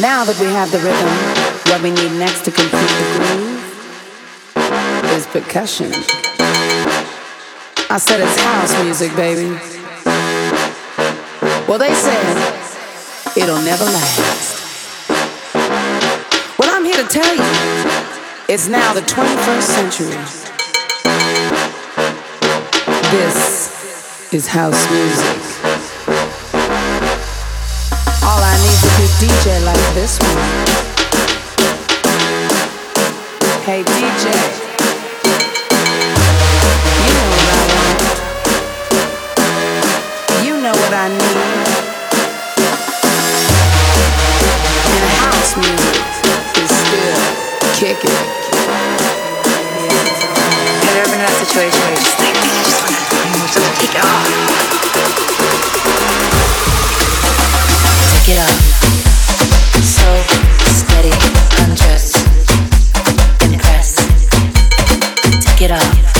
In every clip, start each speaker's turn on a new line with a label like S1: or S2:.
S1: Now that we have the rhythm, what we need next to complete the groove is percussion. I said it's house music, baby. Well, they said it'll never last. Well, I'm here to tell you, it's now the 21st century. This is house music. to DJ like this one. Hey DJ. kicking.
S2: And ever in that situation where you just like, man,
S3: I just wanna, I just wanna
S2: take it off. Get
S3: up.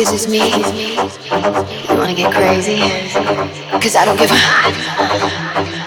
S3: This
S2: is me? You wanna get crazy? Cause I don't give a.